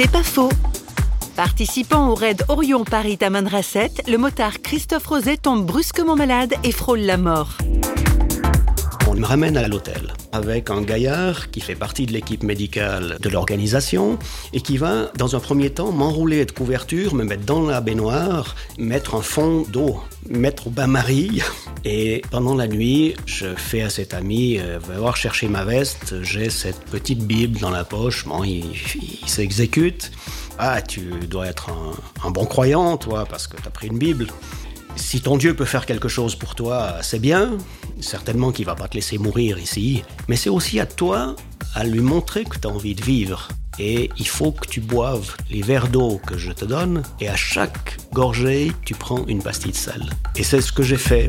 C'est pas faux. Participant au raid Orion Paris Tamanrasset, le motard Christophe Roset tombe brusquement malade et frôle la mort. On me ramène à l'hôtel avec un gaillard qui fait partie de l'équipe médicale de l'organisation et qui va, dans un premier temps, m'enrouler de couverture, me mettre dans la baignoire, mettre un fond d'eau, mettre au bain-marie. Et pendant la nuit, je fais à cet ami, euh, va voir chercher ma veste, j'ai cette petite Bible dans la poche, bon, il, s'exécute. Ah, tu dois être un, bon croyant, toi, parce que tu as pris une Bible. Si ton Dieu peut faire quelque chose pour toi, c'est bien. Certainement qu'il va pas te laisser mourir ici. Mais c'est aussi à toi à lui montrer que tu as envie de vivre. Et il faut que tu boives les verres d'eau que je te donne. Et à chaque gorgée, tu prends une pastille de. Et c'est ce que j'ai fait.